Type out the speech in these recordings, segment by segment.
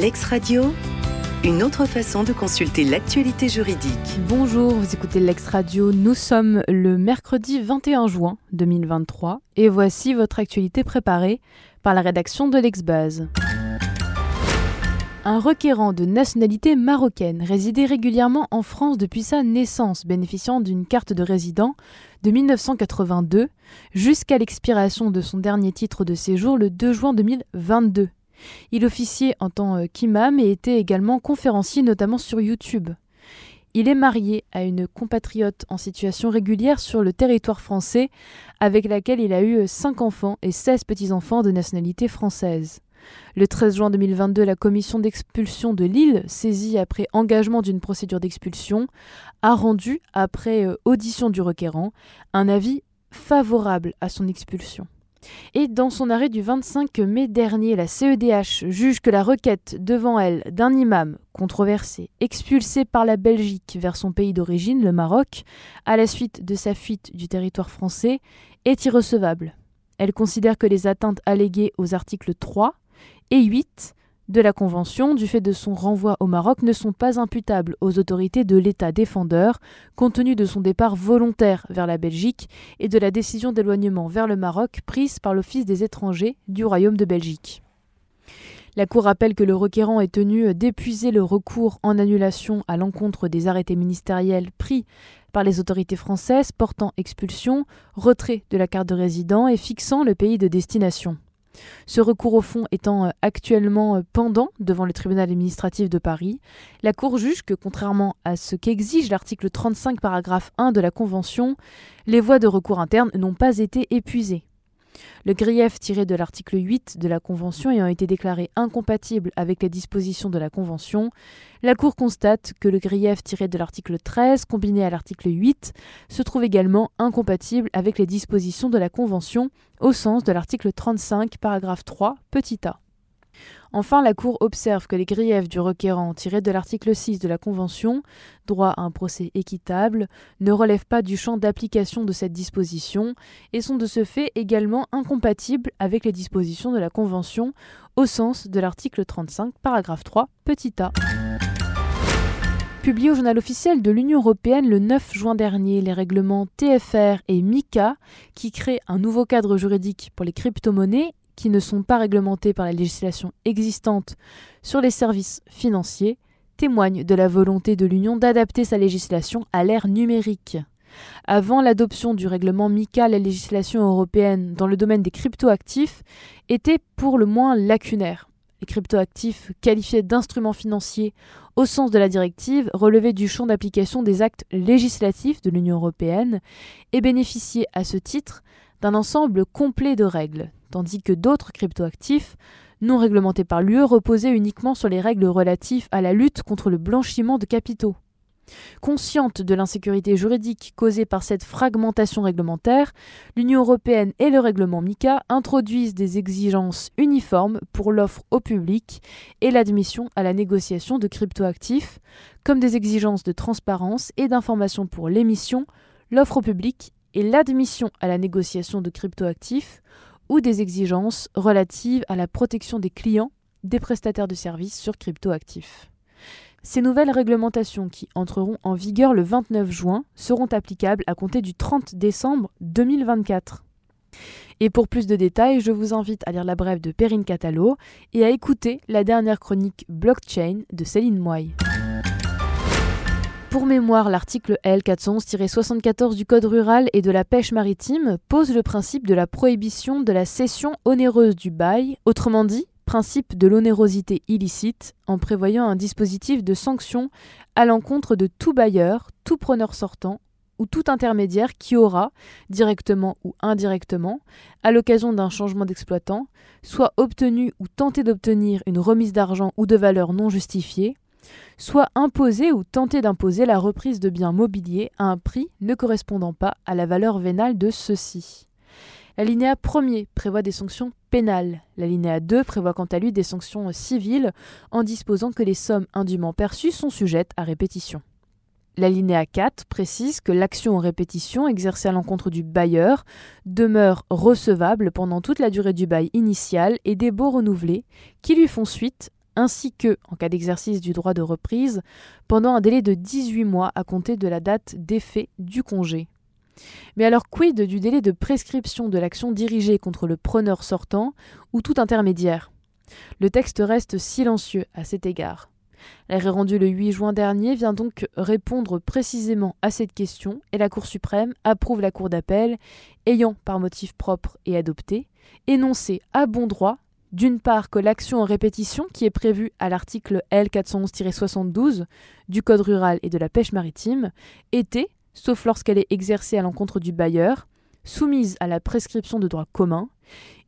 Lex Radio, une autre façon de consulter l'actualité juridique. Bonjour, vous écoutez Lex Radio. Nous sommes le mercredi 21 juin 2023 et voici votre actualité préparée par la rédaction de l'Exbase. Un requérant de nationalité marocaine résidait régulièrement en France depuis sa naissance, bénéficiant d'une carte de résident de 1982 jusqu'à l'expiration de son dernier titre de séjour le 2 juin 2022. Il officiait en tant qu'imam et était également conférencier notamment sur YouTube. Il est marié à une compatriote en situation régulière sur le territoire français avec laquelle il a eu 5 enfants et 16 petits-enfants de nationalité française. Le 13 juin 2022, la commission d'expulsion de Lille, saisie après engagement d'une procédure d'expulsion, a rendu, après euh, audition du requérant, un avis favorable à son expulsion. Et dans son arrêt du 25 mai dernier, la CEDH juge que la requête devant elle d'un imam controversé, expulsé par la Belgique vers son pays d'origine, le Maroc, à la suite de sa fuite du territoire français, est irrecevable. Elle considère que les atteintes alléguées aux articles 3, et 8 de la Convention, du fait de son renvoi au Maroc, ne sont pas imputables aux autorités de l'État défendeur, compte tenu de son départ volontaire vers la Belgique et de la décision d'éloignement vers le Maroc prise par l'Office des étrangers du Royaume de Belgique. La Cour rappelle que le requérant est tenu d'épuiser le recours en annulation à l'encontre des arrêtés ministériels pris par les autorités françaises portant expulsion, retrait de la carte de résident et fixant le pays de destination. Ce recours au fond étant euh, actuellement euh, pendant devant le tribunal administratif de Paris, la Cour juge que, contrairement à ce qu'exige l'article 35 paragraphe 1 de la Convention, les voies de recours interne n'ont pas été épuisées. Le grief tiré de l'article 8 de la Convention ayant été déclaré incompatible avec les dispositions de la Convention, la Cour constate que le grief tiré de l'article 13 combiné à l'article 8 se trouve également incompatible avec les dispositions de la Convention au sens de l'article 35 paragraphe 3 petit a. Enfin, la Cour observe que les griefs du requérant tirés de l'article 6 de la Convention, droit à un procès équitable, ne relèvent pas du champ d'application de cette disposition et sont de ce fait également incompatibles avec les dispositions de la Convention au sens de l'article 35, paragraphe 3, petit a. Publié au journal officiel de l'Union européenne le 9 juin dernier, les règlements TFR et MICA, qui créent un nouveau cadre juridique pour les crypto-monnaies qui ne sont pas réglementés par la législation existante sur les services financiers témoignent de la volonté de l'Union d'adapter sa législation à l'ère numérique. Avant l'adoption du règlement MICA, la législation européenne dans le domaine des cryptoactifs était pour le moins lacunaire. Les cryptoactifs, qualifiés d'instruments financiers au sens de la directive, relevaient du champ d'application des actes législatifs de l'Union européenne et bénéficiaient à ce titre d'un ensemble complet de règles, tandis que d'autres cryptoactifs, non réglementés par l'UE, reposaient uniquement sur les règles relatives à la lutte contre le blanchiment de capitaux. Consciente de l'insécurité juridique causée par cette fragmentation réglementaire, l'Union européenne et le règlement MICA introduisent des exigences uniformes pour l'offre au public et l'admission à la négociation de cryptoactifs, comme des exigences de transparence et d'information pour l'émission, l'offre au public et l'admission à la négociation de cryptoactifs ou des exigences relatives à la protection des clients des prestataires de services sur cryptoactifs. Ces nouvelles réglementations qui entreront en vigueur le 29 juin seront applicables à compter du 30 décembre 2024. Et pour plus de détails, je vous invite à lire la brève de Perrine Catalo et à écouter la dernière chronique blockchain de Céline Moy. Pour mémoire, l'article L411-74 du Code rural et de la pêche maritime pose le principe de la prohibition de la cession onéreuse du bail, autrement dit, principe de l'onérosité illicite, en prévoyant un dispositif de sanction à l'encontre de tout bailleur, tout preneur sortant ou tout intermédiaire qui aura, directement ou indirectement, à l'occasion d'un changement d'exploitant, soit obtenu ou tenté d'obtenir une remise d'argent ou de valeur non justifiée, soit imposer ou tenter d'imposer la reprise de biens mobiliers à un prix ne correspondant pas à la valeur vénale de ceux-ci. L'alinéa 1er prévoit des sanctions pénales. L'alinéa 2 prévoit quant à lui des sanctions civiles en disposant que les sommes indûment perçues sont sujettes à répétition. L'alinéa 4 précise que l'action en répétition exercée à l'encontre du bailleur demeure recevable pendant toute la durée du bail initial et des baux renouvelés qui lui font suite ainsi que, en cas d'exercice du droit de reprise, pendant un délai de 18 mois à compter de la date d'effet du congé. Mais alors quid du délai de prescription de l'action dirigée contre le preneur sortant ou tout intermédiaire? Le texte reste silencieux à cet égard. L'arrêt rendu le 8 juin dernier vient donc répondre précisément à cette question et la Cour suprême approuve la Cour d'appel ayant, par motif propre et adopté, énoncé à bon droit d'une part que l'action en répétition qui est prévue à l'article L411-72 du Code rural et de la pêche maritime était, sauf lorsqu'elle est exercée à l'encontre du bailleur, soumise à la prescription de droit commun,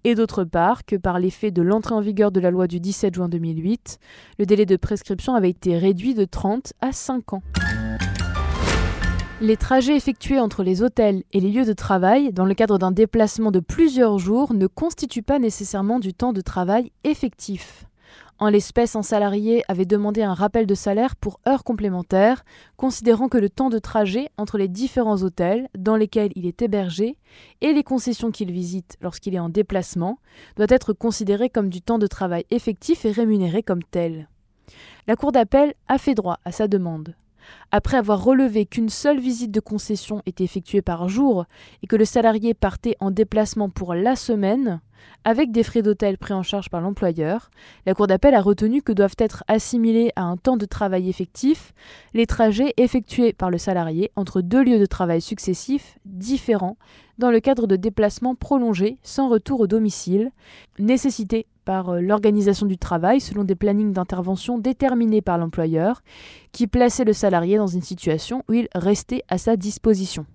et d'autre part que par l'effet de l'entrée en vigueur de la loi du 17 juin 2008, le délai de prescription avait été réduit de 30 à 5 ans. Les trajets effectués entre les hôtels et les lieux de travail dans le cadre d'un déplacement de plusieurs jours ne constituent pas nécessairement du temps de travail effectif. En l'espèce, un salarié avait demandé un rappel de salaire pour heures complémentaires, considérant que le temps de trajet entre les différents hôtels dans lesquels il est hébergé et les concessions qu'il visite lorsqu'il est en déplacement doit être considéré comme du temps de travail effectif et rémunéré comme tel. La Cour d'appel a fait droit à sa demande. Après avoir relevé qu'une seule visite de concession était effectuée par jour et que le salarié partait en déplacement pour la semaine, avec des frais d'hôtel pris en charge par l'employeur, la Cour d'appel a retenu que doivent être assimilés à un temps de travail effectif les trajets effectués par le salarié entre deux lieux de travail successifs différents dans le cadre de déplacements prolongés sans retour au domicile, nécessités par euh, l'organisation du travail selon des plannings d'intervention déterminés par l'employeur, qui plaçaient le salarié dans une situation où il restait à sa disposition.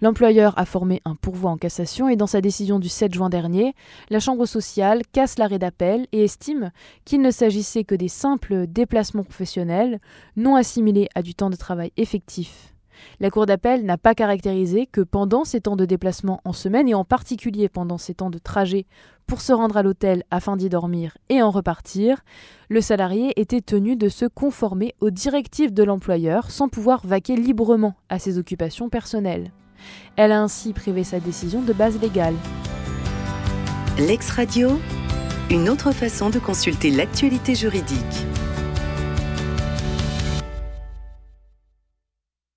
L'employeur a formé un pourvoi en cassation et dans sa décision du 7 juin dernier, la Chambre sociale casse l'arrêt d'appel et estime qu'il ne s'agissait que des simples déplacements professionnels non assimilés à du temps de travail effectif la Cour d'appel n'a pas caractérisé que pendant ces temps de déplacement en semaine, et en particulier pendant ces temps de trajet pour se rendre à l'hôtel afin d'y dormir et en repartir, le salarié était tenu de se conformer aux directives de l'employeur sans pouvoir vaquer librement à ses occupations personnelles. Elle a ainsi privé sa décision de base légale. L'ex-radio, une autre façon de consulter l'actualité juridique.